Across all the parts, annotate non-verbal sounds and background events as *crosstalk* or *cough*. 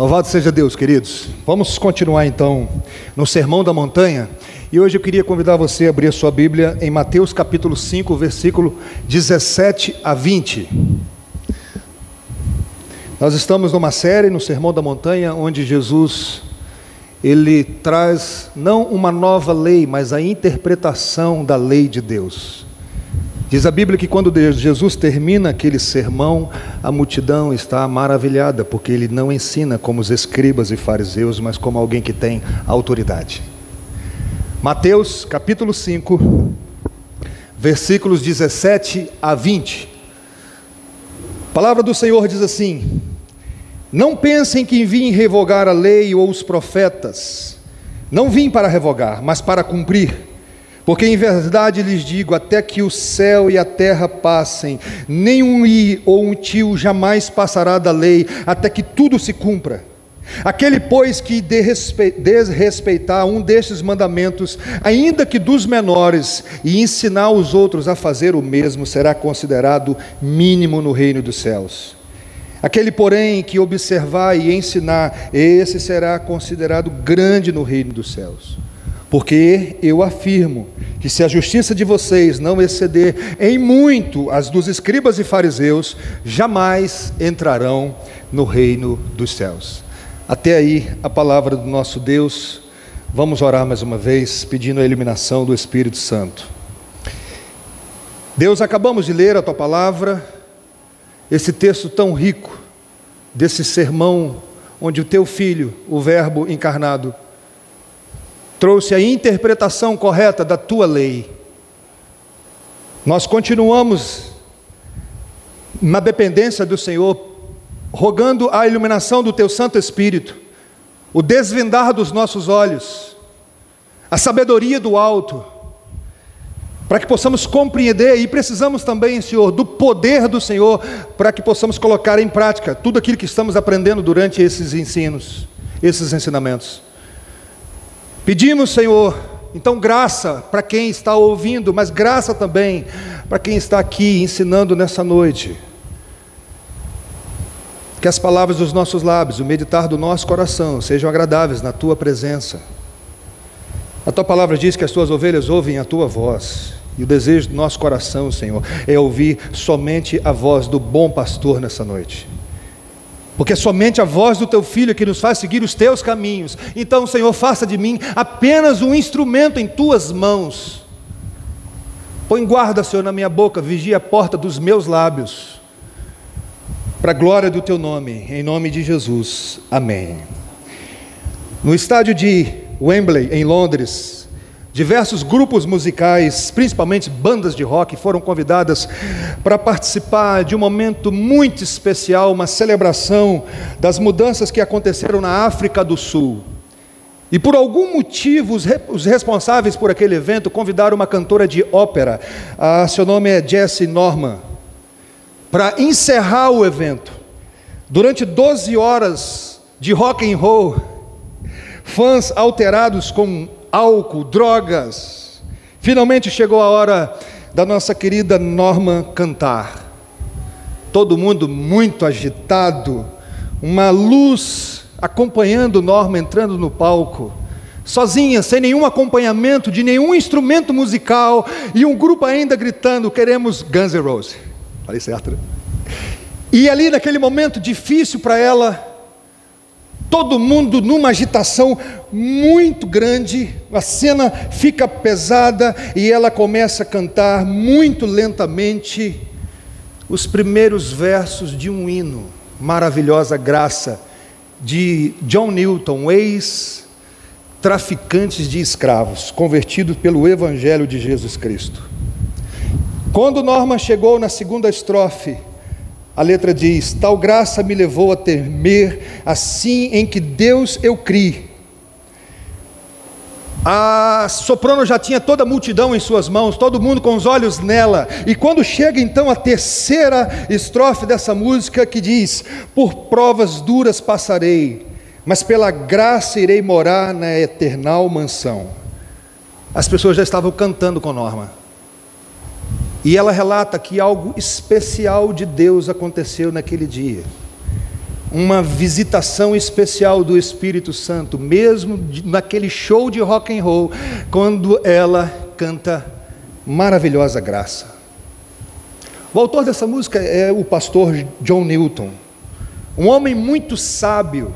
Louvado seja Deus, queridos. Vamos continuar então no Sermão da Montanha. E hoje eu queria convidar você a abrir a sua Bíblia em Mateus capítulo 5, versículo 17 a 20. Nós estamos numa série no Sermão da Montanha onde Jesus ele traz não uma nova lei, mas a interpretação da lei de Deus. Diz a Bíblia que quando Jesus termina aquele sermão, a multidão está maravilhada, porque ele não ensina como os escribas e fariseus, mas como alguém que tem autoridade. Mateus capítulo 5, versículos 17 a 20. A palavra do Senhor diz assim: Não pensem que vim revogar a lei ou os profetas. Não vim para revogar, mas para cumprir. Porque em verdade lhes digo: até que o céu e a terra passem, nem um i ou um tio jamais passará da lei, até que tudo se cumpra. Aquele, pois, que desrespeitar um destes mandamentos, ainda que dos menores, e ensinar os outros a fazer o mesmo, será considerado mínimo no reino dos céus. Aquele, porém, que observar e ensinar, esse será considerado grande no reino dos céus. Porque eu afirmo que se a justiça de vocês não exceder em muito as dos escribas e fariseus, jamais entrarão no reino dos céus. Até aí a palavra do nosso Deus. Vamos orar mais uma vez, pedindo a eliminação do Espírito Santo. Deus, acabamos de ler a tua palavra, esse texto tão rico, desse sermão, onde o teu filho, o Verbo encarnado, trouxe a interpretação correta da tua lei. Nós continuamos na dependência do Senhor, rogando a iluminação do teu Santo Espírito, o desvendar dos nossos olhos, a sabedoria do alto, para que possamos compreender e precisamos também, Senhor, do poder do Senhor, para que possamos colocar em prática tudo aquilo que estamos aprendendo durante esses ensinos, esses ensinamentos. Pedimos, Senhor, então graça para quem está ouvindo, mas graça também para quem está aqui ensinando nessa noite. Que as palavras dos nossos lábios, o meditar do nosso coração sejam agradáveis na tua presença. A tua palavra diz que as tuas ovelhas ouvem a tua voz. E o desejo do nosso coração, Senhor, é ouvir somente a voz do bom pastor nessa noite porque é somente a voz do teu filho que nos faz seguir os teus caminhos. Então, Senhor, faça de mim apenas um instrumento em tuas mãos. Põe guarda, Senhor, na minha boca, vigia a porta dos meus lábios, para a glória do teu nome, em nome de Jesus. Amém. No estádio de Wembley, em Londres, Diversos grupos musicais, principalmente bandas de rock, foram convidadas para participar de um momento muito especial, uma celebração das mudanças que aconteceram na África do Sul. E por algum motivo, os, responsáveis por aquele evento convidaram uma cantora de ópera, a, seu nome é Jessie Norman, para encerrar o evento. Durante 12 horas de rock and roll, fãs alterados com álcool, drogas. Finalmente chegou a hora da nossa querida Norma cantar. Todo mundo muito agitado, uma luz acompanhando Norma entrando no palco, sozinha, sem nenhum acompanhamento de nenhum instrumento musical e um grupo ainda gritando: Queremos Guns N' Roses. Falei certo, né? E ali naquele momento difícil para ela, todo mundo numa agitação muito grande, a cena fica pesada e ela começa a cantar muito lentamente os primeiros versos de um hino, Maravilhosa Graça, de John Newton, ex-traficantes de escravos, convertido pelo Evangelho de Jesus Cristo. Quando Norma chegou na segunda estrofe, a letra diz: Tal graça me levou a temer, assim em que Deus eu criei. A soprano já tinha toda a multidão em suas mãos, todo mundo com os olhos nela. E quando chega então a terceira estrofe dessa música que diz: Por provas duras passarei, mas pela graça irei morar na eternal mansão. As pessoas já estavam cantando com Norma. E ela relata que algo especial de Deus aconteceu naquele dia. uma visitação especial do Espírito Santo, mesmo naquele show de rock and roll, quando ela canta maravilhosa graça. O autor dessa música é o pastor John Newton, um homem muito sábio,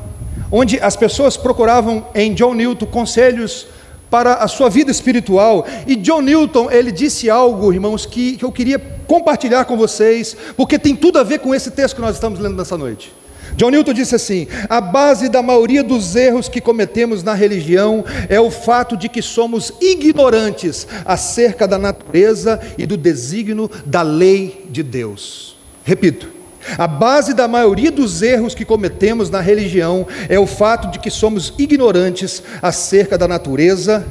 onde as pessoas procuravam em John Newton conselhos para a sua vida espiritual. E John Newton, ele disse algo, irmãos, que, que eu queria compartilhar com vocês, porque tem tudo a ver com esse texto que nós estamos lendo nessa noite. John Newton disse assim: a base da maioria dos erros que cometemos na religião é o fato de que somos ignorantes acerca da natureza e do desígnio da lei de Deus. Repito. A base da maioria dos erros que cometemos na religião é o fato de que somos ignorantes acerca da natureza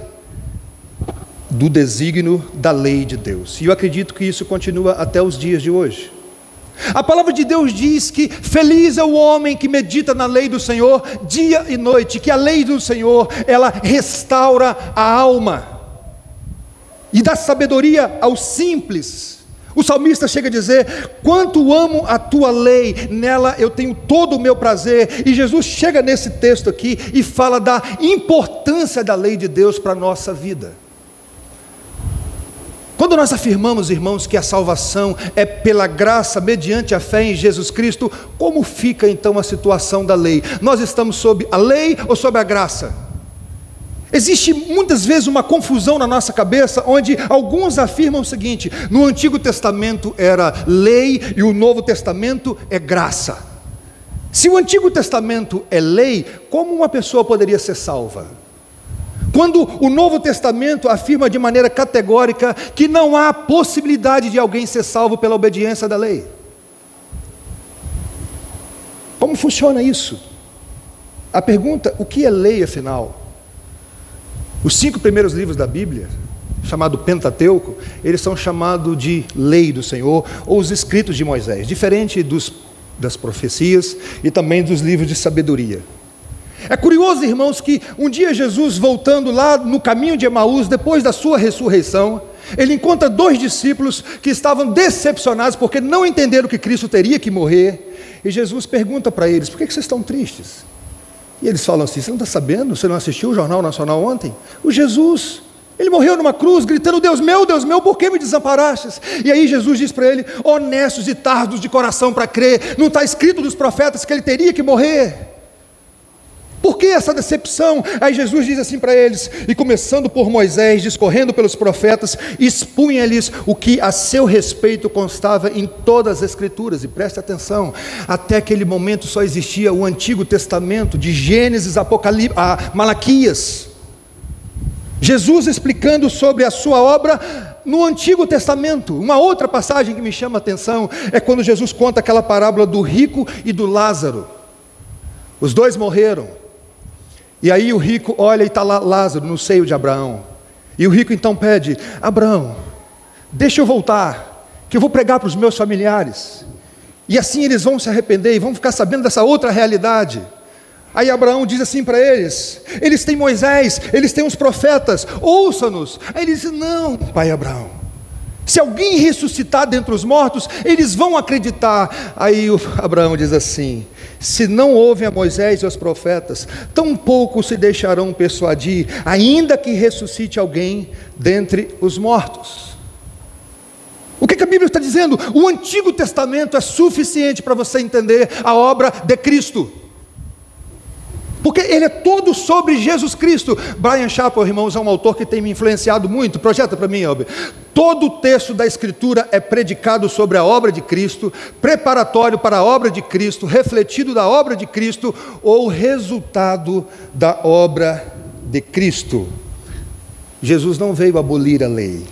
do desígnio da lei de Deus. E eu acredito que isso continua até os dias de hoje. A palavra de Deus diz que feliz é o homem que medita na lei do Senhor dia e noite, que a lei do Senhor, ela restaura a alma e dá sabedoria aos simples. O salmista chega a dizer: Quanto amo a tua lei, nela eu tenho todo o meu prazer. E Jesus chega nesse texto aqui e fala da importância da lei de Deus para a nossa vida. Quando nós afirmamos, irmãos, que a salvação é pela graça, mediante a fé em Jesus Cristo, como fica então a situação da lei? Nós estamos sob a lei ou sob a graça? Existe muitas vezes uma confusão na nossa cabeça, onde alguns afirmam o seguinte: no Antigo Testamento era lei e o Novo Testamento é graça. Se o Antigo Testamento é lei, como uma pessoa poderia ser salva? Quando o Novo Testamento afirma de maneira categórica que não há possibilidade de alguém ser salvo pela obediência da lei. Como funciona isso? A pergunta: o que é lei afinal? Os cinco primeiros livros da Bíblia, chamado Pentateuco, eles são chamados de lei do Senhor ou os escritos de Moisés, diferente dos, das profecias e também dos livros de sabedoria. É curioso, irmãos, que um dia Jesus, voltando lá no caminho de Emaús, depois da sua ressurreição, ele encontra dois discípulos que estavam decepcionados porque não entenderam que Cristo teria que morrer. E Jesus pergunta para eles: por que vocês estão tristes? E eles falam assim: você não está sabendo? Você não assistiu o Jornal Nacional ontem? O Jesus, ele morreu numa cruz, gritando: Deus meu, Deus meu, por que me desamparastes? E aí Jesus diz para ele: honestos e tardos de coração para crer, não está escrito dos profetas que ele teria que morrer. Por que essa decepção? Aí Jesus diz assim para eles: e começando por Moisés, discorrendo pelos profetas, expunha-lhes o que a seu respeito constava em todas as Escrituras. E preste atenção: até aquele momento só existia o Antigo Testamento, de Gênesis Apocalipse, a Malaquias. Jesus explicando sobre a sua obra no Antigo Testamento. Uma outra passagem que me chama a atenção é quando Jesus conta aquela parábola do rico e do Lázaro. Os dois morreram. E aí o rico olha e está lá Lázaro no seio de Abraão. E o rico então pede: Abraão, deixa eu voltar, que eu vou pregar para os meus familiares. E assim eles vão se arrepender e vão ficar sabendo dessa outra realidade. Aí Abraão diz assim para eles: eles têm Moisés, eles têm os profetas, ouça-nos. Aí ele diz: não, pai Abraão, se alguém ressuscitar dentre os mortos, eles vão acreditar. Aí Abraão diz assim: se não ouvem a Moisés e aos profetas, tampouco se deixarão persuadir, ainda que ressuscite alguém dentre os mortos. O que, a Bíblia está dizendo? O Antigo Testamento é suficiente para você entender a obra de Cristo. Porque ele é todo sobre Jesus Cristo. Brian Chappell, irmãos, é um autor que tem me influenciado muito. Projeta para mim, Elber. Todo o texto da Escritura é predicado sobre a obra de Cristo, preparatório para a obra de Cristo, refletido da obra de Cristo ou resultado da obra de Cristo. Jesus não veio abolir a lei,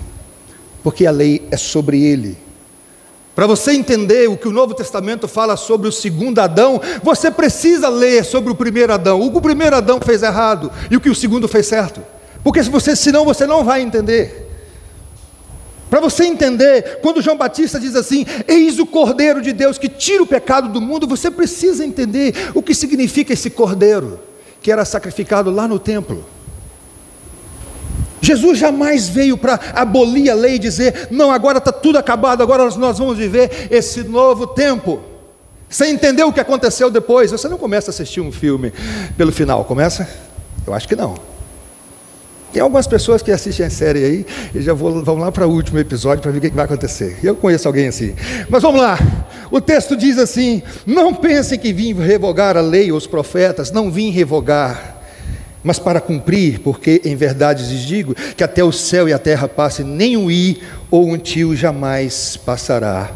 porque a lei é sobre ele. Para você entender o que o Novo Testamento fala sobre o segundo Adão, você precisa ler sobre o primeiro Adão. O que o primeiro Adão fez errado e o que o segundo fez certo. Porque se você, senão você não vai entender. Para você entender, quando João Batista diz assim: Eis o Cordeiro de Deus que tira o pecado do mundo, você precisa entender o que significa esse Cordeiro que era sacrificado lá no templo. Jesus jamais veio para abolir a lei e dizer: não, agora está tudo acabado, agora nós vamos viver esse novo tempo. Você entendeu o que aconteceu depois? Você não começa a assistir um filme pelo final, começa? Eu acho que não. Tem algumas pessoas que assistem a série aí e já vou, vão lá para o último episódio para ver o que vai acontecer. Eu conheço alguém assim. Mas vamos lá. O texto diz assim: Não pensem que vim revogar a lei ou os profetas, não vim revogar, mas para cumprir, porque em verdade lhes digo que até o céu e a terra passem, nem um i ou um tio jamais passará.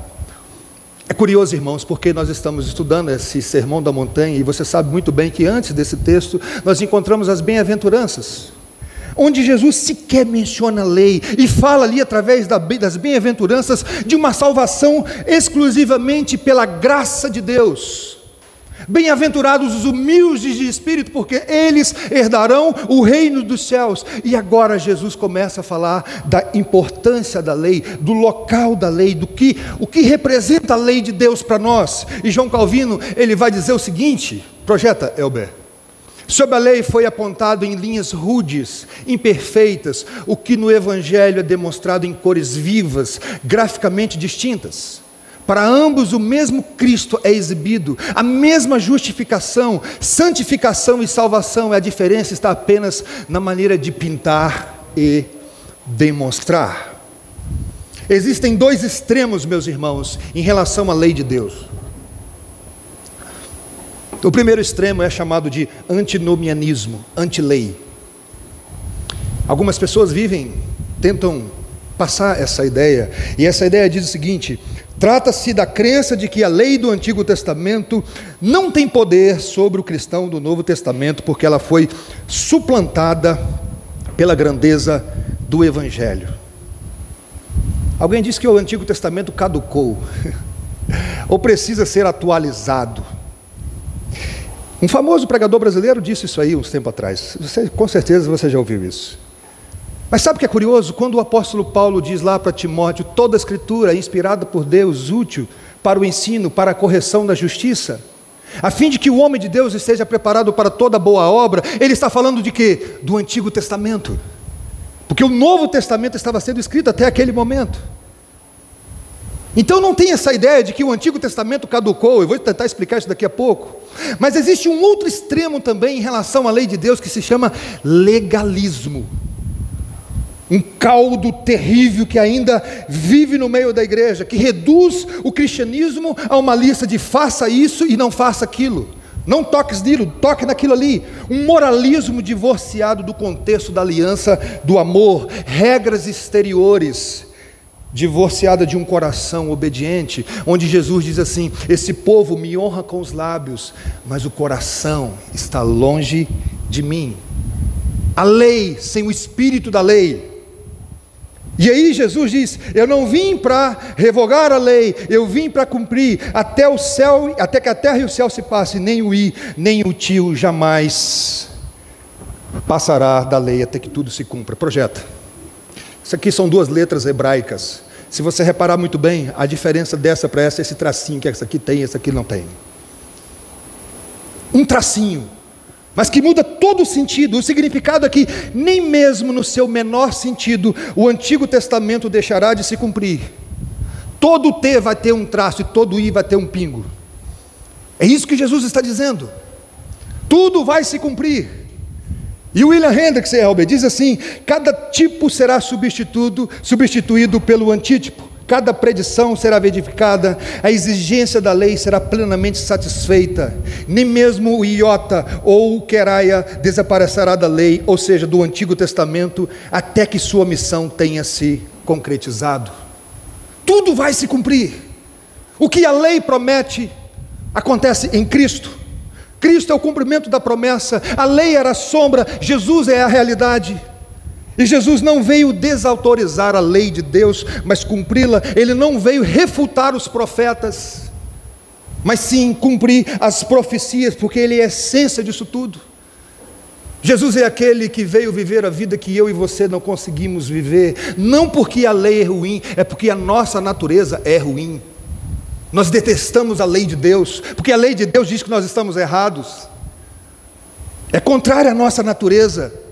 É curioso, irmãos, porque nós estamos estudando esse sermão da montanha e você sabe muito bem que antes desse texto nós encontramos as bem-aventuranças onde Jesus sequer menciona a lei e fala ali através das bem-aventuranças de uma salvação exclusivamente pela graça de Deus. Bem-aventurados os humildes de espírito, porque eles herdarão o reino dos céus. E agora Jesus começa a falar da importância da lei, do local da lei, do que o que representa a lei de Deus para nós. E João Calvino, ele vai dizer o seguinte: projeta, Elber. Sobre a lei foi apontado em linhas rudes, imperfeitas, o que no Evangelho é demonstrado em cores vivas, graficamente distintas. Para ambos o mesmo Cristo é exibido, a mesma justificação, santificação e salvação, a diferença está apenas na maneira de pintar e demonstrar. Existem dois extremos, meus irmãos, em relação à lei de Deus. O primeiro extremo é chamado de antinomianismo, antilei. Algumas pessoas vivem, tentam passar essa ideia, e essa ideia diz o seguinte: trata-se da crença de que a lei do Antigo Testamento não tem poder sobre o cristão do Novo Testamento, porque ela foi suplantada pela grandeza do Evangelho. Alguém disse que o Antigo Testamento caducou, *laughs* ou precisa ser atualizado. Um famoso pregador brasileiro disse isso aí uns tempo atrás. Você, com certeza você já ouviu isso. Mas sabe o que é curioso? Quando o apóstolo Paulo diz lá para Timóteo: toda a escritura é inspirada por Deus, útil para o ensino, para a correção da justiça, a fim de que o homem de Deus esteja preparado para toda boa obra, ele está falando de quê? Do Antigo Testamento. Porque o Novo Testamento estava sendo escrito até aquele momento. Então não tem essa ideia de que o Antigo Testamento caducou, eu vou tentar explicar isso daqui a pouco. Mas existe um outro extremo também em relação à lei de Deus que se chama legalismo. Um caldo terrível que ainda vive no meio da igreja, que reduz o cristianismo a uma lista de faça isso e não faça aquilo. Não toques nilo, toque naquilo ali. Um moralismo divorciado do contexto da aliança, do amor, regras exteriores divorciada de um coração obediente, onde Jesus diz assim: Esse povo me honra com os lábios, mas o coração está longe de mim. A lei sem o espírito da lei. E aí Jesus diz: Eu não vim para revogar a lei, eu vim para cumprir até o céu, até que a terra e o céu se passem, nem o i, nem o tio jamais passará da lei até que tudo se cumpra. Projeta. Isso aqui são duas letras hebraicas. Se você reparar muito bem, a diferença dessa para essa, esse tracinho que essa aqui tem, essa aqui não tem. Um tracinho, mas que muda todo o sentido. O significado é que, nem mesmo no seu menor sentido, o Antigo Testamento deixará de se cumprir. Todo T vai ter um traço e todo I vai ter um pingo. É isso que Jesus está dizendo. Tudo vai se cumprir. E William Hendricks Elber diz assim: cada tipo será substituído, substituído pelo antítipo, cada predição será verificada, a exigência da lei será plenamente satisfeita, nem mesmo o iota ou o queraia desaparecerá da lei, ou seja, do Antigo Testamento, até que sua missão tenha se concretizado. Tudo vai se cumprir. O que a lei promete acontece em Cristo. Cristo é o cumprimento da promessa, a lei era a sombra, Jesus é a realidade. E Jesus não veio desautorizar a lei de Deus, mas cumpri-la. Ele não veio refutar os profetas, mas sim cumprir as profecias, porque Ele é a essência disso tudo. Jesus é aquele que veio viver a vida que eu e você não conseguimos viver, não porque a lei é ruim, é porque a nossa natureza é ruim. Nós detestamos a lei de Deus, porque a lei de Deus diz que nós estamos errados. É contrária à nossa natureza.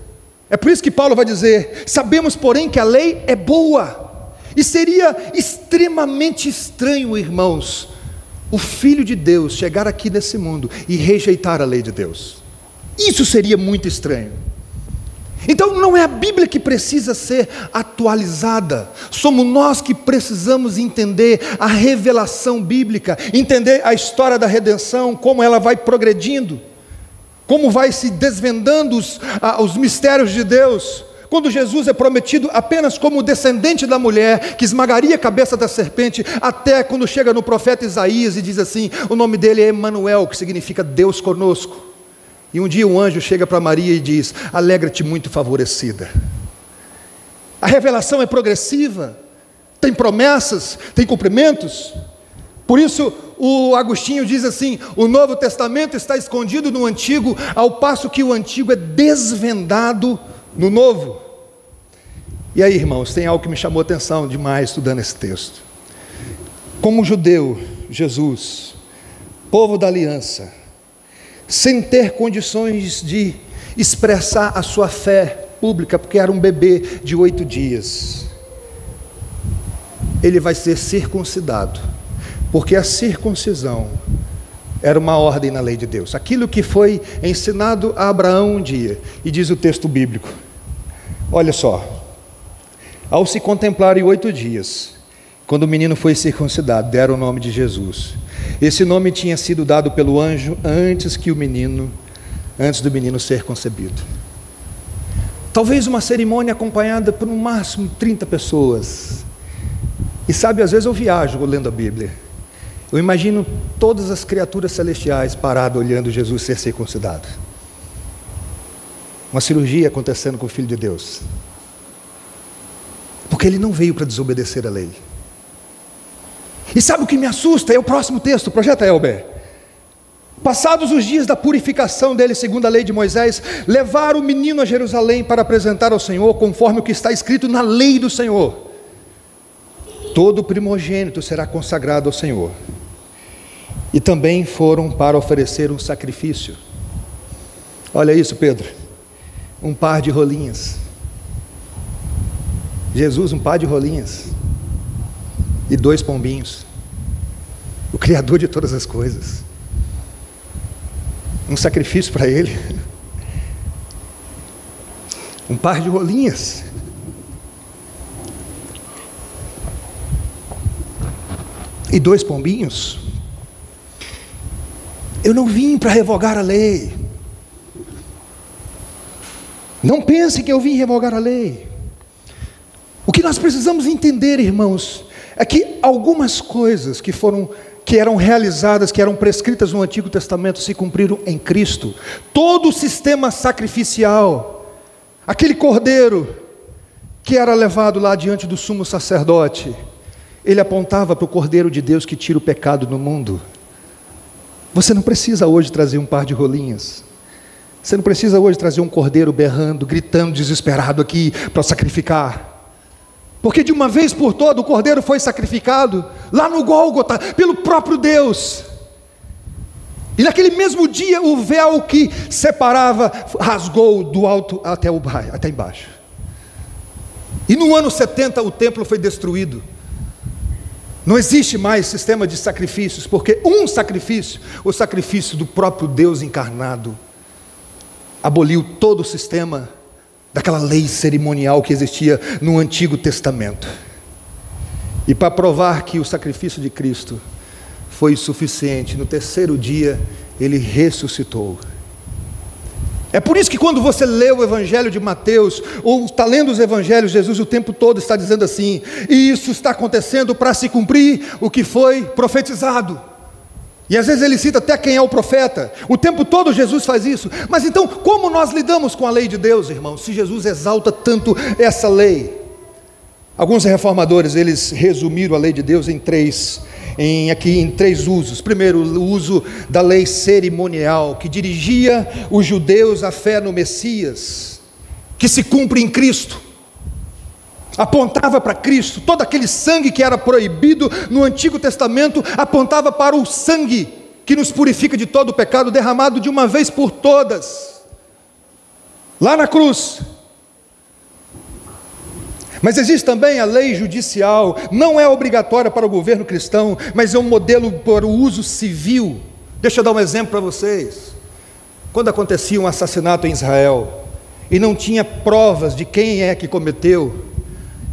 É por isso que Paulo vai dizer: sabemos, porém, que a lei é boa. E seria extremamente estranho, irmãos, o Filho de Deus chegar aqui nesse mundo e rejeitar a lei de Deus. Isso seria muito estranho. Então não é a Bíblia que precisa ser atualizada, somos nós que precisamos entender a revelação bíblica, entender a história da redenção, como ela vai progredindo, como vai se desvendando os, os mistérios de Deus. Quando Jesus é prometido apenas como descendente da mulher, que esmagaria a cabeça da serpente, até quando chega no profeta Isaías e diz assim: o nome dele é Emanuel, que significa Deus conosco. E um dia um anjo chega para Maria e diz: Alegra-te muito favorecida. A revelação é progressiva, tem promessas, tem cumprimentos. Por isso, o Agostinho diz assim: o Novo Testamento está escondido no Antigo, ao passo que o Antigo é desvendado no Novo. E aí, irmãos, tem algo que me chamou a atenção demais estudando esse texto. Como judeu, Jesus, povo da aliança, sem ter condições de expressar a sua fé pública, porque era um bebê de oito dias. Ele vai ser circuncidado, porque a circuncisão era uma ordem na lei de Deus. Aquilo que foi ensinado a Abraão um dia, e diz o texto bíblico: olha só, ao se contemplar em oito dias, quando o menino foi circuncidado, deram o nome de Jesus. Esse nome tinha sido dado pelo anjo antes que o menino, antes do menino ser concebido. Talvez uma cerimônia acompanhada por no máximo 30 pessoas. E sabe, às vezes eu viajo lendo a Bíblia. Eu imagino todas as criaturas celestiais paradas olhando Jesus ser circuncidado. Uma cirurgia acontecendo com o Filho de Deus. Porque ele não veio para desobedecer a lei. E sabe o que me assusta? É o próximo texto, projeta Elber. Passados os dias da purificação dele, segundo a lei de Moisés, levaram o menino a Jerusalém para apresentar ao Senhor, conforme o que está escrito na lei do Senhor. Todo primogênito será consagrado ao Senhor. E também foram para oferecer um sacrifício. Olha isso, Pedro. Um par de rolinhas. Jesus, um par de rolinhas e dois pombinhos. O Criador de todas as coisas. Um sacrifício para Ele. *laughs* Um par de rolinhas. E dois pombinhos. Eu não vim para revogar a lei. Não pense que eu vim revogar a lei. O que nós precisamos entender, irmãos, é que algumas coisas que foram que eram realizadas, que eram prescritas no Antigo Testamento, se cumpriram em Cristo. Todo o sistema sacrificial, aquele cordeiro que era levado lá diante do sumo sacerdote, ele apontava para o cordeiro de Deus que tira o pecado do mundo. Você não precisa hoje trazer um par de rolinhas. Você não precisa hoje trazer um cordeiro berrando, gritando, desesperado aqui para sacrificar. Porque de uma vez por toda o cordeiro foi sacrificado lá no Gólgota pelo próprio Deus. E naquele mesmo dia o véu que separava rasgou do alto até, o, até embaixo. E no ano 70 o templo foi destruído. Não existe mais sistema de sacrifícios, porque um sacrifício, o sacrifício do próprio Deus encarnado, aboliu todo o sistema daquela lei cerimonial que existia no Antigo Testamento. E para provar que o sacrifício de Cristo foi suficiente, no terceiro dia ele ressuscitou. É por isso que quando você lê o Evangelho de Mateus, ou está lendo os Evangelhos, Jesus o tempo todo está dizendo assim: e isso está acontecendo para se cumprir o que foi profetizado. E às vezes ele cita até quem é o profeta. O tempo todo Jesus faz isso. Mas então, como nós lidamos com a lei de Deus, irmãos? Se Jesus exalta tanto essa lei. Alguns reformadores, eles resumiram a lei de Deus em três, em, aqui em três usos. Primeiro, o uso da lei cerimonial, que dirigia os judeus à fé no Messias, que se cumpre em Cristo apontava para Cristo, todo aquele sangue que era proibido no Antigo Testamento apontava para o sangue que nos purifica de todo o pecado, derramado de uma vez por todas, lá na cruz. Mas existe também a lei judicial, não é obrigatória para o governo cristão, mas é um modelo para o uso civil. Deixa eu dar um exemplo para vocês. Quando acontecia um assassinato em Israel e não tinha provas de quem é que cometeu,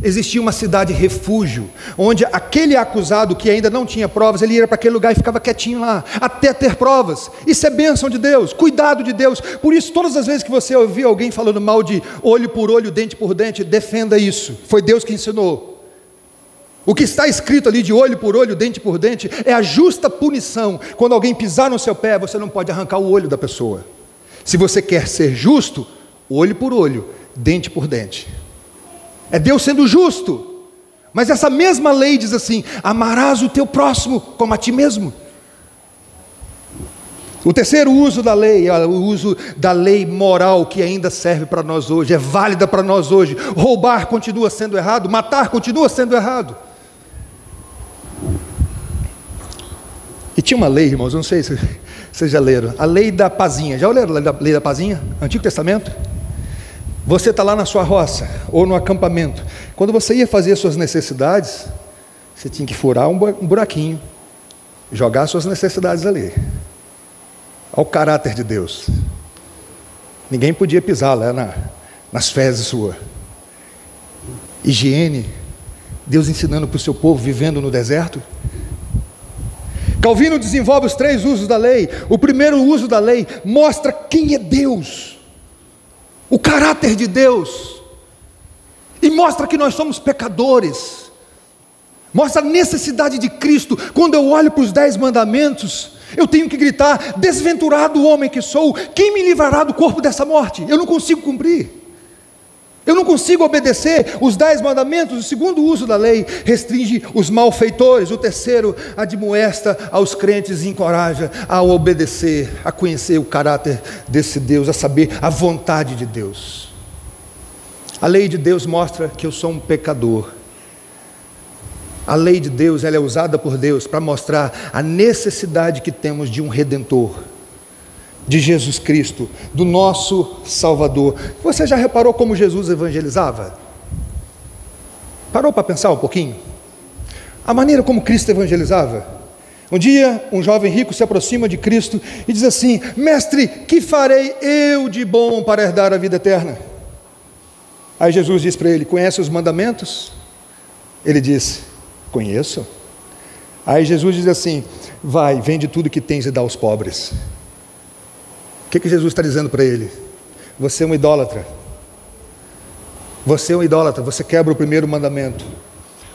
existia uma cidade refúgio, onde aquele acusado que ainda não tinha provas, ele ia para aquele lugar e ficava quietinho lá, até ter provas. Isso é bênção de Deus, cuidado de Deus. Por isso, todas as vezes que você ouvir alguém falando mal de olho por olho, dente por dente, defenda isso. Foi Deus que ensinou. O que está escrito ali de olho por olho, dente por dente, é a justa punição. Quando alguém pisar no seu pé, você não pode arrancar o olho da pessoa. Se você quer ser justo, olho por olho, dente por dente. É Deus sendo justo. Mas essa mesma lei diz assim: amarás o teu próximo como a ti mesmo. O terceiro uso da lei é o uso da lei moral que ainda serve para nós hoje, é válida para nós hoje. Roubar continua sendo errado, matar continua sendo errado. E tinha uma lei, irmãos, não sei se vocês já leram, a lei da pazinha. Já leram a lei da pazinha? Antigo Testamento? Você está lá na sua roça ou no acampamento. Quando você ia fazer as suas necessidades, você tinha que furar um buraquinho, jogar as suas necessidades ali. Olha o caráter de Deus. Ninguém podia pisar lá na, nas fezes sua. Higiene. Deus ensinando para o seu povo vivendo no deserto. Calvino desenvolve os três usos da lei. O primeiro uso da lei mostra quem é Deus o caráter de Deus, e mostra que nós somos pecadores, mostra a necessidade de Cristo. Quando eu olho para os dez mandamentos, eu tenho que gritar: desventurado homem que sou, quem me livrará do corpo dessa morte? Eu não consigo cumprir. Eu não consigo obedecer os dez mandamentos. O segundo uso da lei restringe os malfeitores. O terceiro admoesta aos crentes e encoraja a obedecer, a conhecer o caráter desse Deus, a saber a vontade de Deus. A lei de Deus mostra que eu sou um pecador. A lei de Deus ela é usada por Deus para mostrar a necessidade que temos de um redentor de Jesus Cristo, do nosso Salvador. Você já reparou como Jesus evangelizava? Parou para pensar um pouquinho? A maneira como Cristo evangelizava? Um dia, um jovem rico se aproxima de Cristo e diz assim: Mestre, que farei eu de bom para herdar a vida eterna? Aí Jesus diz para ele: Conhece os mandamentos? Ele diz: Conheço. Aí Jesus diz assim: Vai, vende tudo que tens e dá aos pobres que, que Jesus está dizendo para ele? Você é um idólatra. Você é um idólatra, você quebra o primeiro mandamento.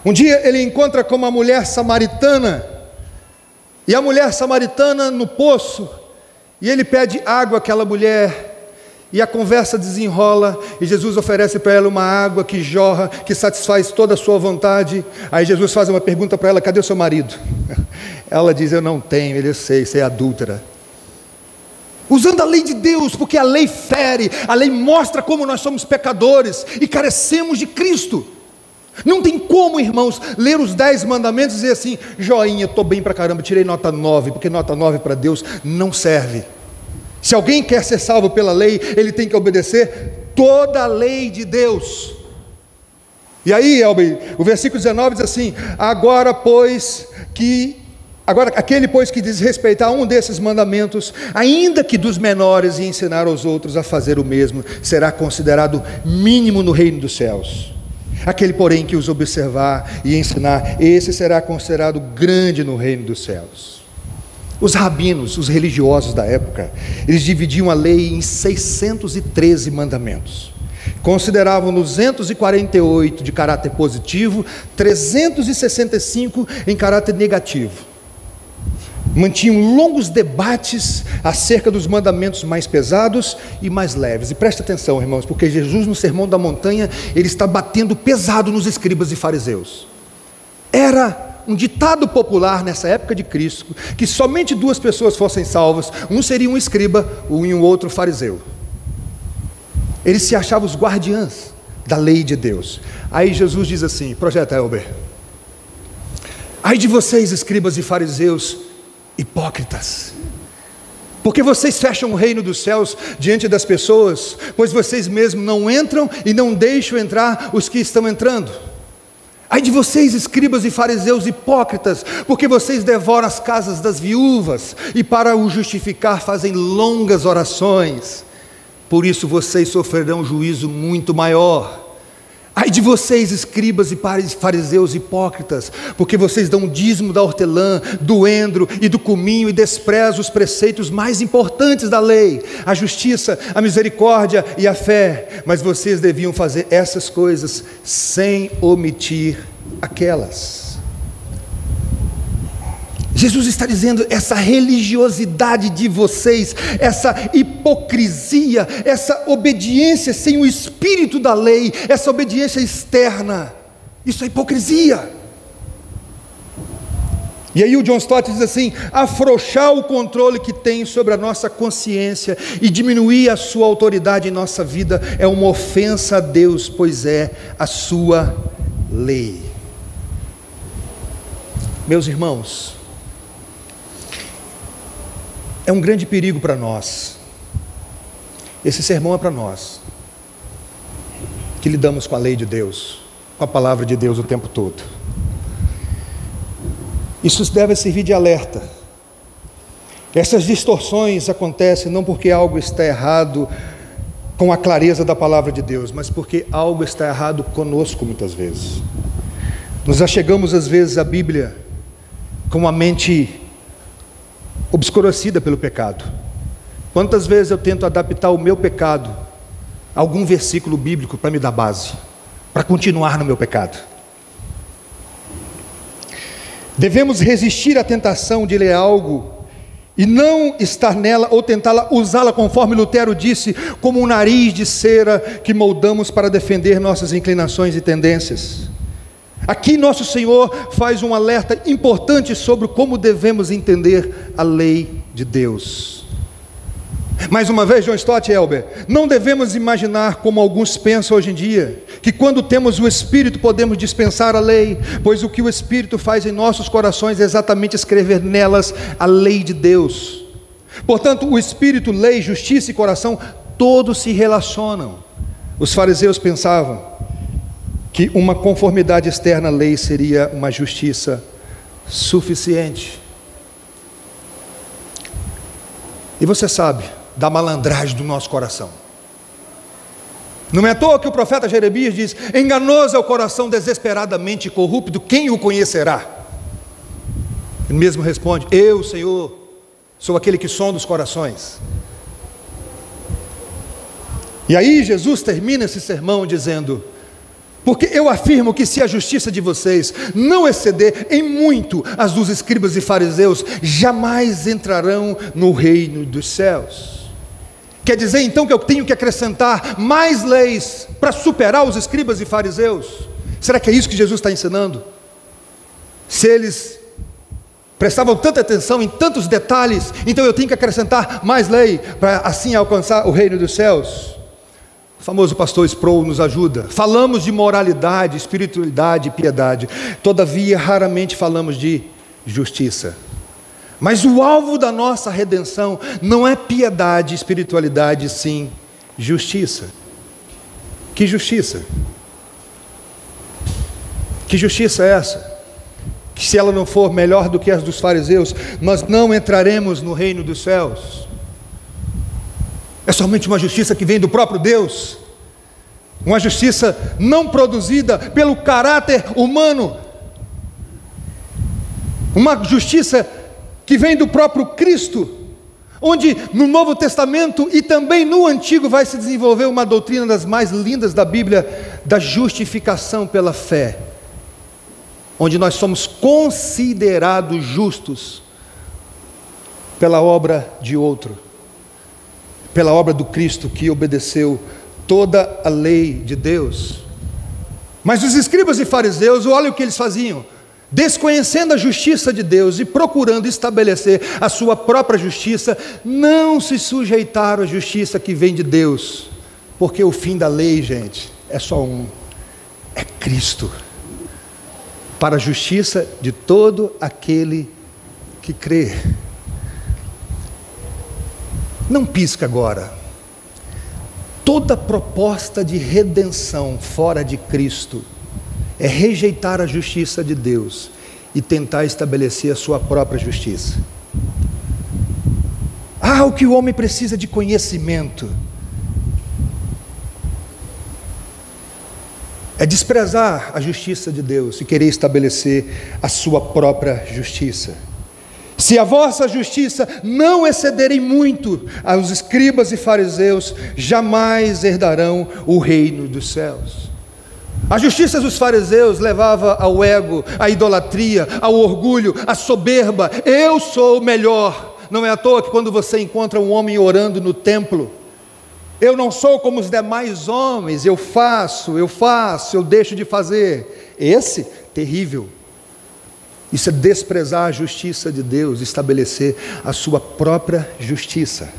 Um dia ele encontra com uma mulher samaritana, e a mulher samaritana no poço, e ele pede água àquela mulher, e a conversa desenrola, e Jesus oferece para ela uma água que jorra, que satisfaz toda a sua vontade. Aí Jesus faz uma pergunta para ela: cadê o seu marido? *laughs* Ela diz: Eu não tenho, ele eu sei, você é adúltera usando a lei de Deus, porque a lei fere, a lei mostra como nós somos pecadores e carecemos de Cristo. Não tem como, irmãos, ler os dez mandamentos e dizer assim: joinha, estou bem para caramba, tirei nota nove, porque nota nove para Deus não serve. Se alguém quer ser salvo pela lei, ele tem que obedecer toda a lei de Deus. E aí, Elber, o versículo 19 diz assim: Agora, pois, que Agora, aquele, pois, que desrespeitar um desses mandamentos, ainda que dos menores, e ensinar aos outros a fazer o mesmo, será considerado mínimo no reino dos céus. Aquele, porém, que os observar e ensinar, esse será considerado grande no reino dos céus. Os rabinos, os religiosos da época, eles dividiam a lei em 613 mandamentos. Consideravam 248 de caráter positivo, 365 em caráter negativo mantinham longos debates acerca dos mandamentos mais pesados e mais leves. E preste atenção, irmãos, porque Jesus no Sermão da Montanha, ele está batendo pesado nos escribas e fariseus. Era um ditado popular nessa época de Cristo que somente duas pessoas fossem salvas, um seria um escriba e um outro fariseu. Eles se achavam os guardiãs da lei de Deus. Aí Jesus diz assim: Projeto Elber. Ai de vocês, escribas e fariseus, hipócritas. Porque vocês fecham o reino dos céus diante das pessoas, pois vocês mesmos não entram e não deixam entrar os que estão entrando. Ai de vocês, escribas e fariseus hipócritas, porque vocês devoram as casas das viúvas e, para o justificar, fazem longas orações. Por isso vocês sofrerão juízo muito maior. Ai de vocês, escribas e fariseus hipócritas, porque vocês dão dízimo da hortelã, do endro e do cominho e desprezam os preceitos mais importantes da lei, a justiça, a misericórdia e a fé. Mas vocês deviam fazer essas coisas sem omitir aquelas. Jesus está dizendo: essa religiosidade de vocês, essa hipocrisia, essa obediência sem o espírito da lei, essa obediência externa, isso é hipocrisia. E aí o John Stott diz assim: afrouxar o controle que tem sobre a nossa consciência e diminuir a sua autoridade em nossa vida é uma ofensa a Deus, pois é a sua lei. Meus irmãos, é um grande perigo para nós. Esse sermão é para nós, que lidamos com a lei de Deus, com a palavra de Deus o tempo todo. Isso deve servir de alerta. Essas distorções acontecem não porque algo está errado com a clareza da palavra de Deus, mas porque algo está errado conosco muitas vezes. Nos achegamos às vezes à Bíblia com a mente obscurecida pelo pecado. Quantas vezes eu tento adaptar o meu pecado a algum versículo bíblico para me dar base, para continuar no meu pecado? Devemos resistir à tentação de ler algo e não estar nela ou tentá-la usá-la conforme Lutero disse, como um nariz de cera que moldamos para defender nossas inclinações e tendências. Aqui nosso Senhor faz um alerta importante sobre como devemos entender a lei de Deus. Mais uma vez, John Stott e Elber, não devemos imaginar como alguns pensam hoje em dia, que quando temos o Espírito podemos dispensar a lei, pois o que o Espírito faz em nossos corações é exatamente escrever nelas a lei de Deus. Portanto, o Espírito, lei, justiça e coração, todos se relacionam. Os fariseus pensavam, que uma conformidade externa à lei seria uma justiça suficiente. E você sabe da malandragem do nosso coração. Não é à toa que o profeta Jeremias diz: Enganoso é o coração desesperadamente corrupto, quem o conhecerá? Ele mesmo responde: Eu, Senhor, sou aquele que sonda os corações. E aí Jesus termina esse sermão dizendo: porque eu afirmo que se a justiça de vocês não exceder em muito as dos escribas e fariseus, jamais entrarão no reino dos céus. Quer dizer então que eu tenho que acrescentar mais leis para superar os escribas e fariseus? Será que é isso que Jesus está ensinando? Se eles prestavam tanta atenção em tantos detalhes, então eu tenho que acrescentar mais lei para assim alcançar o reino dos céus? O famoso pastor Sproul nos ajuda. Falamos de moralidade, espiritualidade e piedade. Todavia, raramente falamos de justiça. Mas o alvo da nossa redenção não é piedade, espiritualidade, sim justiça. Que justiça? Que justiça é essa? Que se ela não for melhor do que as dos fariseus, nós não entraremos no reino dos céus. É somente uma justiça que vem do próprio Deus, uma justiça não produzida pelo caráter humano, uma justiça que vem do próprio Cristo, onde no Novo Testamento e também no Antigo vai se desenvolver uma doutrina das mais lindas da Bíblia, da justificação pela fé, onde nós somos considerados justos pela obra de outro pela obra do Cristo que obedeceu toda a lei de Deus. Mas os escribas e fariseus, olha o que eles faziam. Desconhecendo a justiça de Deus e procurando estabelecer a sua própria justiça, não se sujeitaram à justiça que vem de Deus, porque o fim da lei, gente, é só um: é Cristo, para a justiça de todo aquele que crê. Não pisca agora. Toda proposta de redenção fora de Cristo é rejeitar a justiça de Deus e tentar estabelecer a sua própria justiça. Ah, o que o homem precisa de conhecimento. É desprezar a justiça de Deus e querer estabelecer a sua própria justiça. Se a vossa justiça não excederem muito aos escribas e fariseus, jamais herdarão o reino dos céus. A justiça dos fariseus levava ao ego, à idolatria, ao orgulho, à soberba. Eu sou o melhor. Não é à toa que quando você encontra um homem orando no templo, eu não sou como os demais homens, eu faço, eu faço, eu deixo de fazer. Esse, terrível. Isso é desprezar a justiça de Deus, estabelecer a sua própria justiça.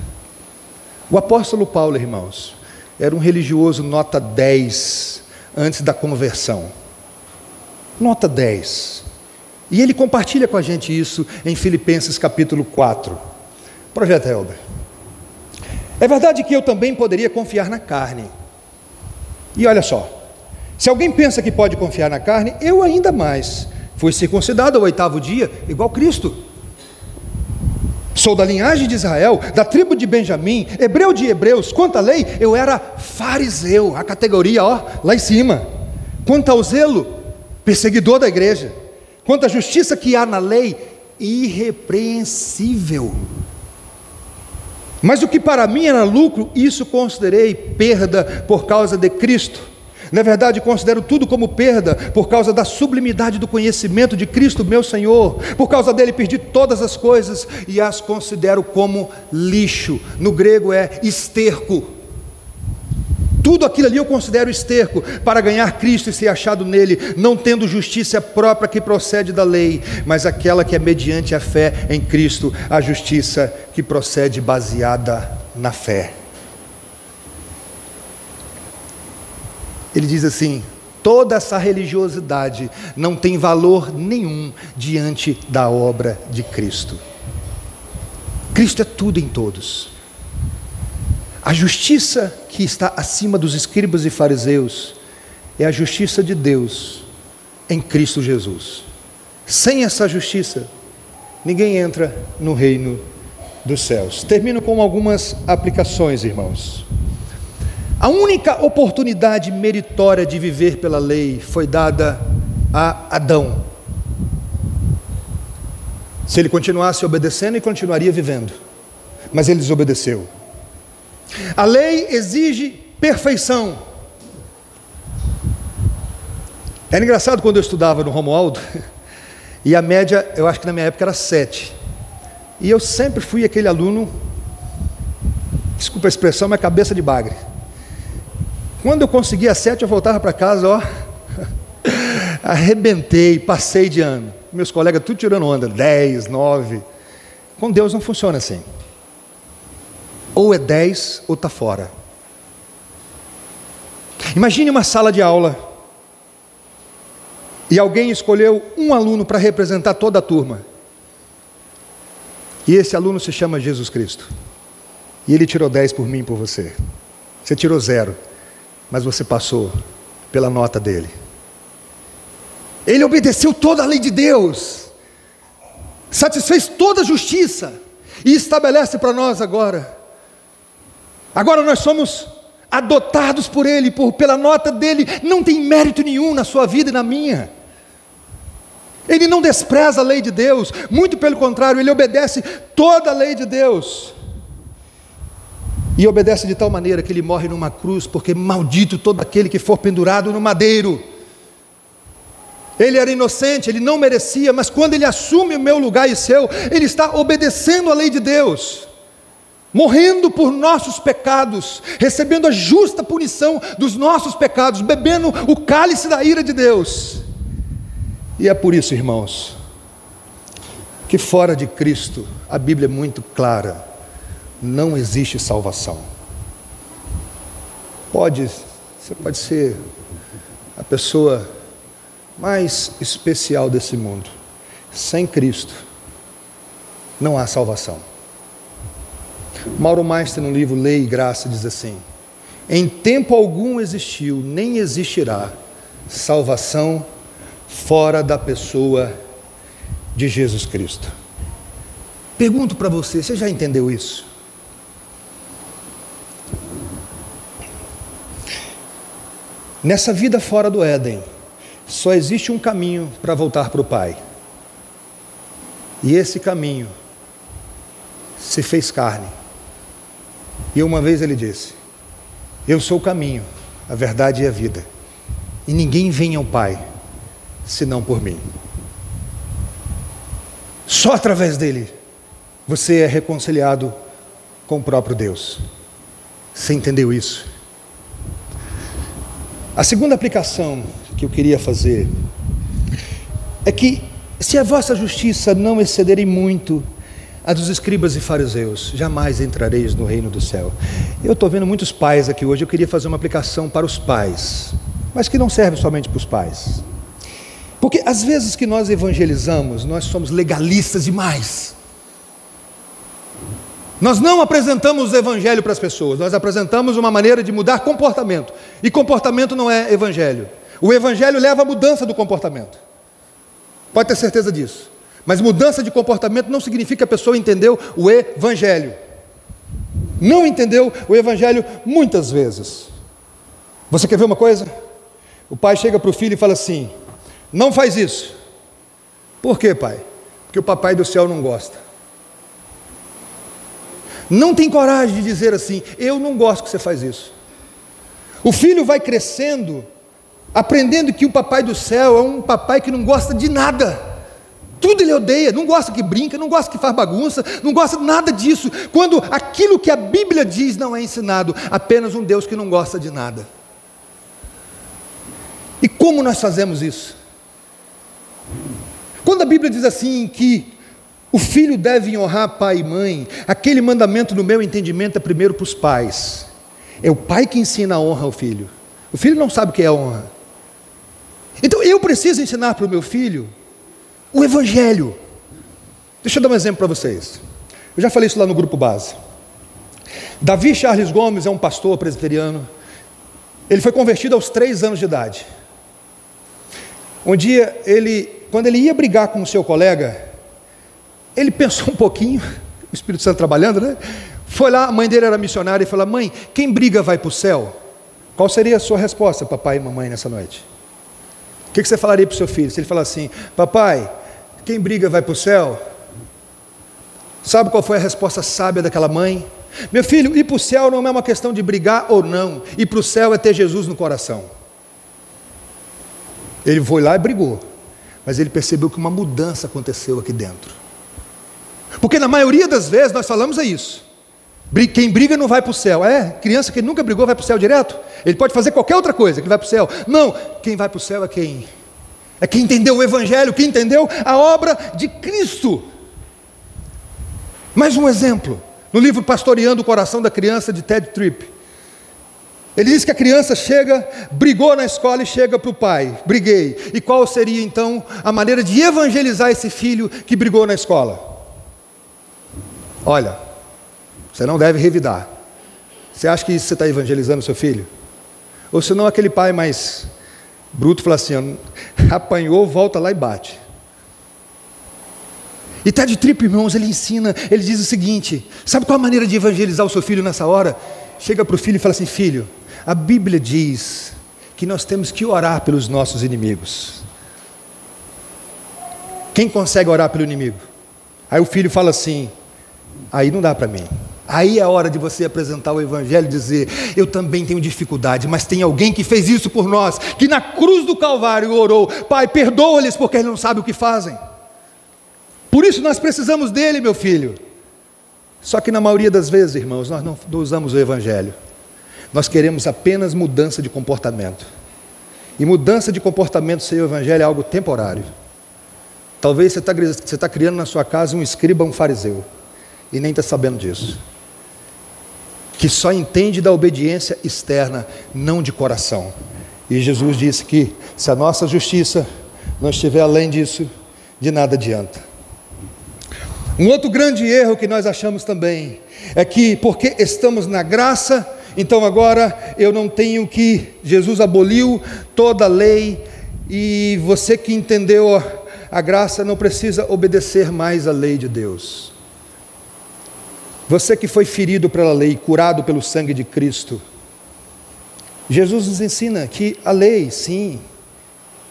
O apóstolo Paulo, irmãos, era um religioso nota 10 antes da conversão. Nota 10. E ele compartilha com a gente isso em Filipenses capítulo 4. Projeto Helder. É verdade que eu também poderia confiar na carne. E olha só, se alguém pensa que pode confiar na carne, eu ainda mais. Fui circuncidado ao oitavo dia, igual Cristo. Sou da linhagem de Israel, da tribo de Benjamim, hebreu de hebreus. Quanto à lei, eu era fariseu, a categoria, ó, lá em cima. Quanto ao zelo, perseguidor da igreja. Quanto à justiça que há na lei, irrepreensível. Mas o que para mim era lucro, isso considerei perda por causa de Cristo. Na verdade, considero tudo como perda por causa da sublimidade do conhecimento de Cristo, meu Senhor. Por causa dele, perdi todas as coisas e as considero como lixo. No grego é esterco. Tudo aquilo ali eu considero esterco para ganhar Cristo e ser achado nele, não tendo justiça própria que procede da lei, mas aquela que é mediante a fé em Cristo, a justiça que procede baseada na fé. Ele diz assim: toda essa religiosidade não tem valor nenhum diante da obra de Cristo. Cristo é tudo em todos. A justiça que está acima dos escribas e fariseus é a justiça de Deus em Cristo Jesus. Sem essa justiça, ninguém entra no reino dos céus. Termino com algumas aplicações, irmãos. A única oportunidade meritória de viver pela lei foi dada a Adão. Se ele continuasse obedecendo, ele continuaria vivendo, mas ele desobedeceu. A lei exige perfeição. Era engraçado quando eu estudava no Romualdo, *laughs* e a média, eu acho que na minha época era sete. E eu sempre fui aquele aluno, desculpa a expressão, mas cabeça de bagre. Quando eu conseguia sete, eu voltava para casa, ó, *laughs* arrebentei, passei de ano. Meus colegas tudo tirando onda, dez, nove. Com Deus não funciona assim. Ou é dez ou está fora. Imagine uma sala de aula e alguém escolheu um aluno para representar toda a turma. E esse aluno se chama Jesus Cristo. E ele tirou dez por mim e por você. Você tirou zero mas você passou pela nota dele. Ele obedeceu toda a lei de Deus, satisfez toda a justiça e estabelece para nós agora. Agora nós somos adotados por Ele, por, pela nota dele, não tem mérito nenhum na sua vida e na minha. Ele não despreza a lei de Deus, muito pelo contrário, ele obedece toda a lei de Deus. E obedece de tal maneira que ele morre numa cruz, porque maldito todo aquele que for pendurado no madeiro. Ele era inocente, ele não merecia, mas quando ele assume o meu lugar e seu, ele está obedecendo a lei de Deus, morrendo por nossos pecados, recebendo a justa punição dos nossos pecados, bebendo o cálice da ira de Deus. E é por isso, irmãos, que fora de Cristo, a Bíblia é muito clara não existe salvação. Pode, você pode ser a pessoa mais especial desse mundo. Sem Cristo, não há salvação. Mauro Meister, no livro Lei e Graça, diz assim: Em tempo algum existiu, nem existirá salvação fora da pessoa de Jesus Cristo. Pergunto para você, você já entendeu isso? Nessa vida fora do Éden, só existe um caminho para voltar para o Pai. E esse caminho se fez carne. E uma vez ele disse: Eu sou o caminho, a verdade e a vida. E ninguém vem ao Pai senão por mim. Só através dele você é reconciliado com o próprio Deus. Você entendeu isso? A segunda aplicação que eu queria fazer é que, se a vossa justiça não excederem muito a dos escribas e fariseus, jamais entrareis no reino do céu. Eu estou vendo muitos pais aqui hoje, eu queria fazer uma aplicação para os pais, mas que não serve somente para os pais. Porque às vezes que nós evangelizamos, nós somos legalistas demais. Nós não apresentamos o evangelho para as pessoas, nós apresentamos uma maneira de mudar comportamento. E comportamento não é evangelho. O evangelho leva à mudança do comportamento. Pode ter certeza disso. Mas mudança de comportamento não significa que a pessoa entendeu o evangelho. Não entendeu o evangelho muitas vezes. Você quer ver uma coisa? O pai chega para o filho e fala assim: Não faz isso. Por quê, pai? Porque o papai do céu não gosta. Não tem coragem de dizer assim: Eu não gosto que você faz isso. O filho vai crescendo, aprendendo que o papai do céu é um papai que não gosta de nada. Tudo ele odeia, não gosta que brinca, não gosta que faz bagunça, não gosta nada disso. Quando aquilo que a Bíblia diz não é ensinado, apenas um Deus que não gosta de nada. E como nós fazemos isso? Quando a Bíblia diz assim que o filho deve honrar pai e mãe. Aquele mandamento, no meu entendimento, é primeiro para os pais. É o pai que ensina a honra ao filho. O filho não sabe o que é honra. Então eu preciso ensinar para o meu filho o Evangelho. Deixa eu dar um exemplo para vocês. Eu já falei isso lá no grupo base. Davi Charles Gomes é um pastor presbiteriano. Ele foi convertido aos três anos de idade. Um dia, ele, quando ele ia brigar com o seu colega, ele pensou um pouquinho, o Espírito Santo trabalhando, né? Foi lá, a mãe dele era missionária e falou: Mãe, quem briga vai para o céu? Qual seria a sua resposta, papai e mamãe, nessa noite? O que você falaria para o seu filho? Se ele falar assim: Papai, quem briga vai para o céu? Sabe qual foi a resposta sábia daquela mãe? Meu filho, ir para o céu não é uma questão de brigar ou não, ir para o céu é ter Jesus no coração. Ele foi lá e brigou, mas ele percebeu que uma mudança aconteceu aqui dentro. Porque na maioria das vezes nós falamos é isso. Quem briga não vai para o céu. É, criança que nunca brigou vai para o céu direto. Ele pode fazer qualquer outra coisa que vai para o céu. Não, quem vai para o céu é quem? É quem entendeu o Evangelho, quem entendeu a obra de Cristo. Mais um exemplo. No livro Pastoreando o Coração da Criança, de Ted Tripp. Ele diz que a criança chega, brigou na escola e chega para o pai. Briguei. E qual seria então a maneira de evangelizar esse filho que brigou na escola? Olha, você não deve revidar. Você acha que você está evangelizando seu filho? Ou senão aquele pai mais bruto fala assim: *laughs* apanhou, volta lá e bate. E Ted Tripp, irmãos, ele ensina, ele diz o seguinte: sabe qual a maneira de evangelizar o seu filho nessa hora? Chega para o filho e fala assim: filho, a Bíblia diz que nós temos que orar pelos nossos inimigos. Quem consegue orar pelo inimigo? Aí o filho fala assim: Aí não dá para mim. Aí é a hora de você apresentar o Evangelho e dizer: Eu também tenho dificuldade, mas tem alguém que fez isso por nós, que na cruz do Calvário orou: Pai, perdoa-lhes porque eles não sabem o que fazem. Por isso nós precisamos dele, meu filho. Só que na maioria das vezes, irmãos, nós não usamos o Evangelho. Nós queremos apenas mudança de comportamento. E mudança de comportamento sem o Evangelho é algo temporário. Talvez você está tá criando na sua casa um escriba, um fariseu e nem está sabendo disso. Que só entende da obediência externa, não de coração. E Jesus disse que se a nossa justiça não estiver além disso, de nada adianta. Um outro grande erro que nós achamos também é que porque estamos na graça, então agora eu não tenho que. Jesus aboliu toda a lei e você que entendeu a graça não precisa obedecer mais à lei de Deus. Você que foi ferido pela lei, curado pelo sangue de Cristo. Jesus nos ensina que a lei, sim,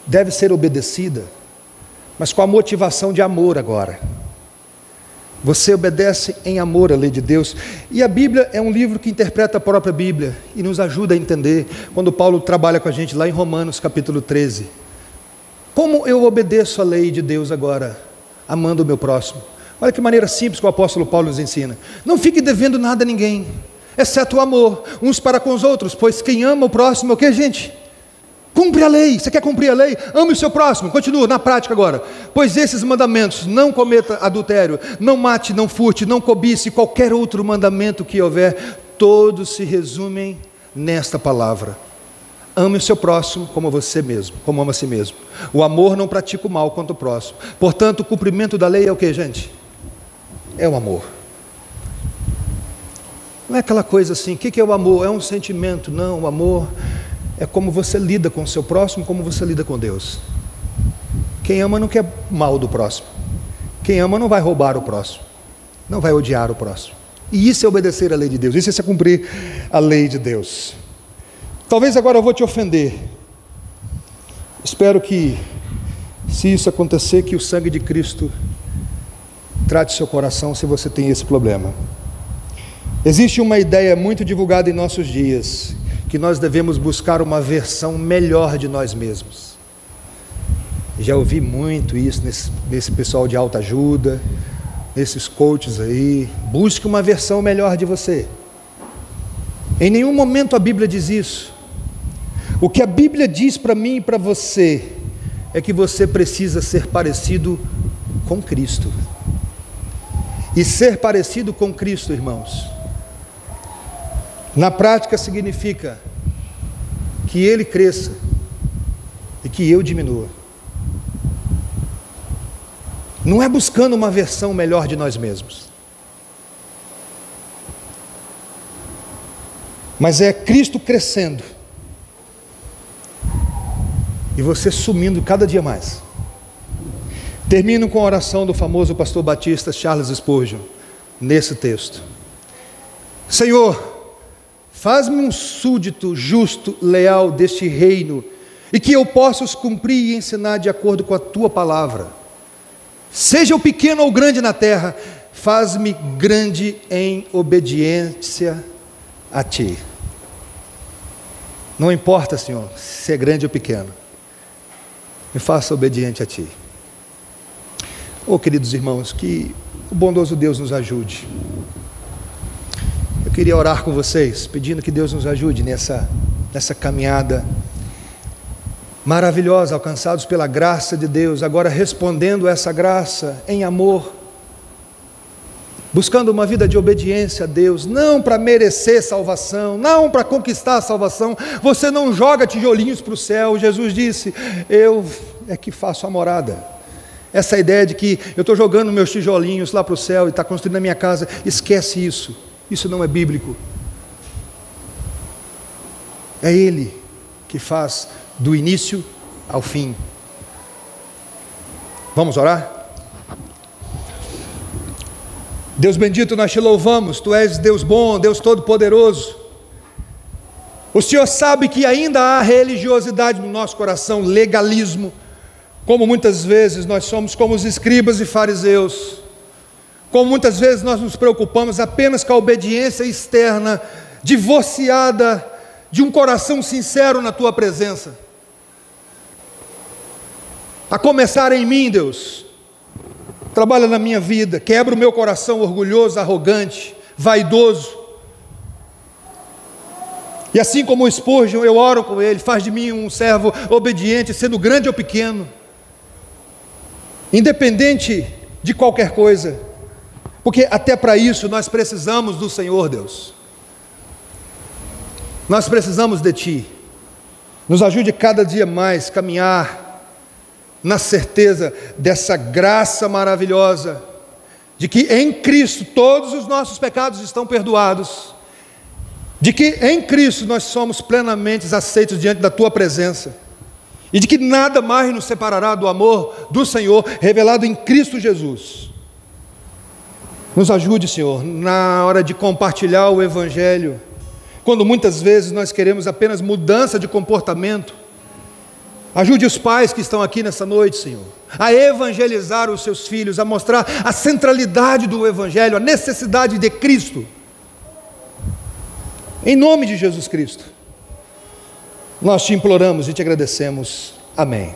deve ser obedecida, mas com a motivação de amor agora. Você obedece em amor à lei de Deus. E a Bíblia é um livro que interpreta a própria Bíblia e nos ajuda a entender. Quando Paulo trabalha com a gente lá em Romanos capítulo 13. Como eu obedeço a lei de Deus agora, amando o meu próximo? Olha que maneira simples que o apóstolo Paulo nos ensina. Não fique devendo nada a ninguém, exceto o amor, uns para com os outros, pois quem ama o próximo é o que, gente? Cumpre a lei. Você quer cumprir a lei? Ame o seu próximo. Continua na prática agora. Pois esses mandamentos: não cometa adultério, não mate, não furte, não cobice, qualquer outro mandamento que houver, todos se resumem nesta palavra. Ame o seu próximo como você mesmo, como ama a si mesmo. O amor não pratica o mal contra o próximo. Portanto, o cumprimento da lei é o que, gente? É o amor. Não é aquela coisa assim, o que é o amor? É um sentimento. Não, o amor é como você lida com o seu próximo, como você lida com Deus. Quem ama não quer mal do próximo. Quem ama não vai roubar o próximo. Não vai odiar o próximo. E isso é obedecer à lei de Deus. Isso é cumprir a lei de Deus. Talvez agora eu vou te ofender. Espero que, se isso acontecer, que o sangue de Cristo trate seu coração se você tem esse problema. Existe uma ideia muito divulgada em nossos dias que nós devemos buscar uma versão melhor de nós mesmos. Já ouvi muito isso nesse, nesse pessoal de alta ajuda, nesses coaches aí. Busque uma versão melhor de você. Em nenhum momento a Bíblia diz isso. O que a Bíblia diz para mim e para você é que você precisa ser parecido com Cristo. E ser parecido com Cristo, irmãos, na prática significa que ele cresça e que eu diminua. Não é buscando uma versão melhor de nós mesmos. Mas é Cristo crescendo e você sumindo cada dia mais. Termino com a oração do famoso pastor batista Charles Spurgeon, nesse texto. Senhor, Faz-me um súdito justo, leal deste reino, e que eu possa os cumprir e ensinar de acordo com a tua palavra. Seja o pequeno ou grande na terra, faz-me grande em obediência a ti. Não importa, Senhor, se é grande ou pequeno, me faça obediente a ti. Oh, queridos irmãos, que o bondoso Deus nos ajude queria orar com vocês, pedindo que Deus nos ajude nessa, nessa caminhada maravilhosa, alcançados pela graça de Deus, agora respondendo essa graça em amor, buscando uma vida de obediência a Deus, não para merecer salvação, não para conquistar a salvação. Você não joga tijolinhos para o céu. Jesus disse: Eu é que faço a morada. Essa ideia de que eu estou jogando meus tijolinhos lá para o céu e está construindo a minha casa, esquece isso. Isso não é bíblico. É Ele que faz do início ao fim. Vamos orar? Deus bendito, nós te louvamos, Tu és Deus bom, Deus todo-poderoso. O Senhor sabe que ainda há religiosidade no nosso coração, legalismo, como muitas vezes nós somos como os escribas e fariseus. Como muitas vezes nós nos preocupamos apenas com a obediência externa, divorciada de um coração sincero na tua presença. A começar em mim, Deus, trabalha na minha vida, quebra o meu coração orgulhoso, arrogante, vaidoso. E assim como o Spurgeon, eu oro com ele, faz de mim um servo obediente, sendo grande ou pequeno, independente de qualquer coisa. Porque até para isso nós precisamos do Senhor, Deus. Nós precisamos de Ti. Nos ajude cada dia mais a caminhar na certeza dessa graça maravilhosa de que em Cristo todos os nossos pecados estão perdoados, de que em Cristo nós somos plenamente aceitos diante da tua presença, e de que nada mais nos separará do amor do Senhor revelado em Cristo Jesus. Nos ajude, Senhor, na hora de compartilhar o Evangelho, quando muitas vezes nós queremos apenas mudança de comportamento. Ajude os pais que estão aqui nessa noite, Senhor, a evangelizar os seus filhos, a mostrar a centralidade do Evangelho, a necessidade de Cristo. Em nome de Jesus Cristo, nós te imploramos e te agradecemos. Amém.